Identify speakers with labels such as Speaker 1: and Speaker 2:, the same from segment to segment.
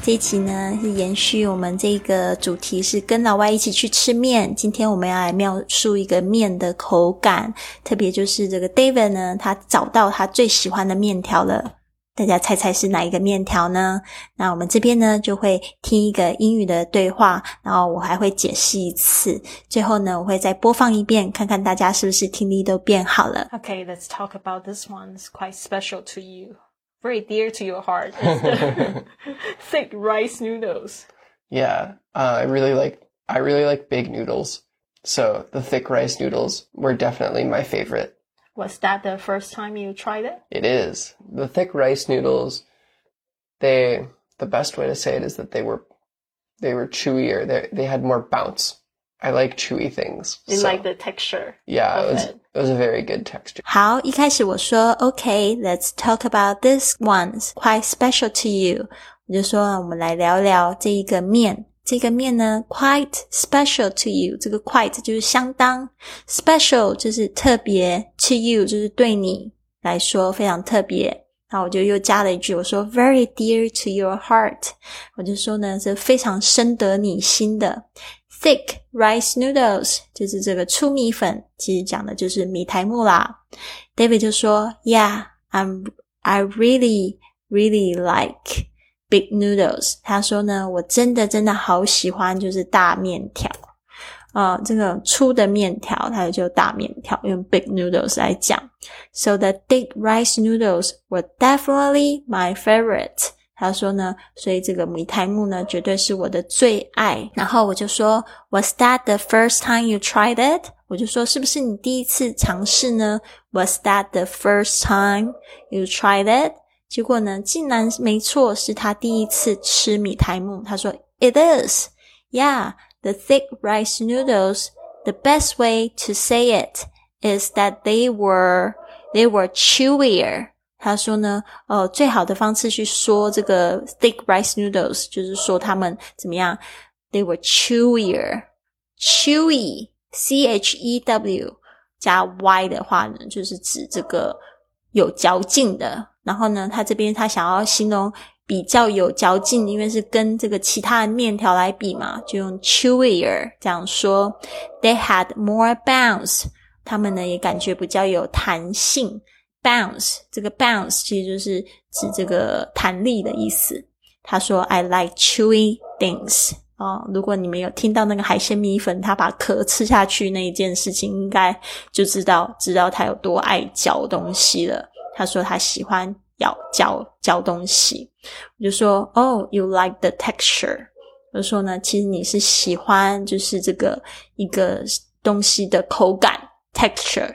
Speaker 1: 这一期呢是延续我们这个主题，是跟老外一起去吃面。今天我们要来描述一个面的口感，特别就是这个 David 呢，他找到他最喜欢的面条了。大家猜猜是哪一个面条呢？那我们这边呢就会听一个英语的对话，然后我还会解释一次。最后呢，我会再播放一遍，看看大家是不是听力都变好了。
Speaker 2: Okay, let's talk about this one. It's quite special to you, very dear to your heart. thick rice noodles.
Speaker 3: Yeah, uh, I really like I really like big noodles. So the thick rice noodles were definitely my favorite.
Speaker 2: Was that the first time you tried it?
Speaker 3: It is. The thick rice noodles, they, the best way to say it is that they were, they were chewier. They, they had more bounce. I like chewy things.
Speaker 2: You like the texture.
Speaker 3: Yeah,
Speaker 2: of
Speaker 3: it was,
Speaker 2: it.
Speaker 3: it was a very good texture.
Speaker 1: 好，一开始我说 OK，let's、talk about this one's quite special to you。我就说我们来聊聊这一个面。这个面呢，quite special to you。这个 quite 就是相当，special 就是特别，to you 就是对你来说非常特别。那我就又加了一句，我说 very dear to your heart。我就说呢，是非常深得你心的。 Thick rice noodles 就是这个粗米粉，其实讲的就是米苔木啦。David 就说，Yeah，I'm I really really like big noodles。他说呢，我真的真的好喜欢就是大面条。呃，这个粗的面条，它就大面条，用 big noodles 来讲。So the thick rice noodles were definitely my favorite. 他说呢，所以这个米苔木呢，绝对是我的最爱。然后我就说，Was that the first time you tried it？我就说，是不是你第一次尝试呢？Was that the first time you tried it？结果呢，竟然没错，是他第一次吃米苔木。他说，It is. Yeah, the thick rice noodles. The best way to say it is that they were they were chewier. 他说呢，呃，最好的方式去说这个 thick rice noodles，就是说他们怎么样？They were chewier, chewy, c h e w 加 y 的话呢，就是指这个有嚼劲的。然后呢，他这边他想要形容比较有嚼劲，因为是跟这个其他的面条来比嘛，就用 chewier 这样说。They had more bounce，他们呢也感觉比较有弹性。Bounce 这个 bounce 其实就是指这个弹力的意思。他说：“I like chewy things。”哦，如果你们有听到那个海鲜米粉，他把壳吃下去那一件事情，应该就知道知道他有多爱嚼东西了。他说他喜欢咬嚼嚼东西，我就说：“Oh, you like the texture？” 我就说呢，其实你是喜欢就是这个一个东西的口感 texture。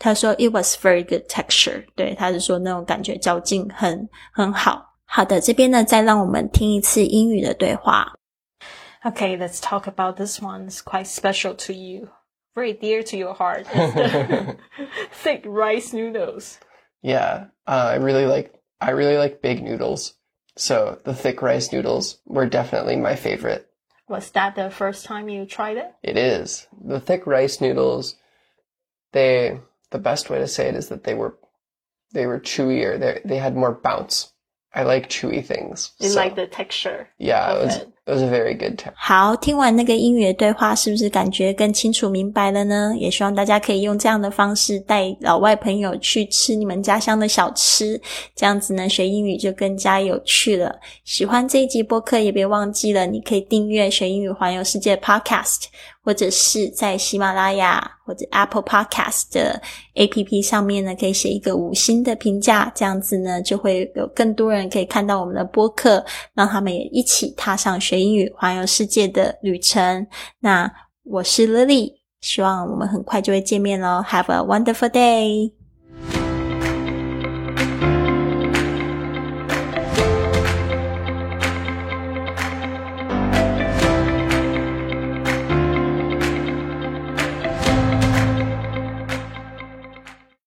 Speaker 1: 他说：“It was very good texture。”对，他是说那种感觉嚼劲很很好。好的，这边呢，再让我们听一次英语的对话。
Speaker 2: Okay, let's talk about this one. It's quite special to you, very dear to your heart. It's the thick rice noodles.
Speaker 3: Yeah, uh, I really like I really like big noodles. So the thick rice noodles were definitely my favorite.
Speaker 2: Was that the first time you tried it?
Speaker 3: It is. The thick rice noodles, they the best way to say it is that they were they were chewier. They they had more bounce. I like chewy things.
Speaker 2: You
Speaker 3: So,
Speaker 2: like the texture.
Speaker 3: yeah, it was
Speaker 2: it.
Speaker 3: It was a very good texture.
Speaker 1: 好，听完那个英语的对话，是不是感觉更清楚明白了呢？也希望大家可以用这样的方式带老外朋友去吃你们家乡的小吃，这样子呢，学英语就更加有趣了。喜欢这一集播客，也别忘记了，你可以订阅《学英语环游世界》Podcast，或者是在喜马拉雅或者 Apple Podcast 的 APP 上面呢，可以写一个五星的评价，这样子呢，就会有更多人可以看到我们的播客，让他们也一起踏上学学英语环游世界的旅程。那我是 Lily，希望我们很快就会见面喽。Have a wonderful day。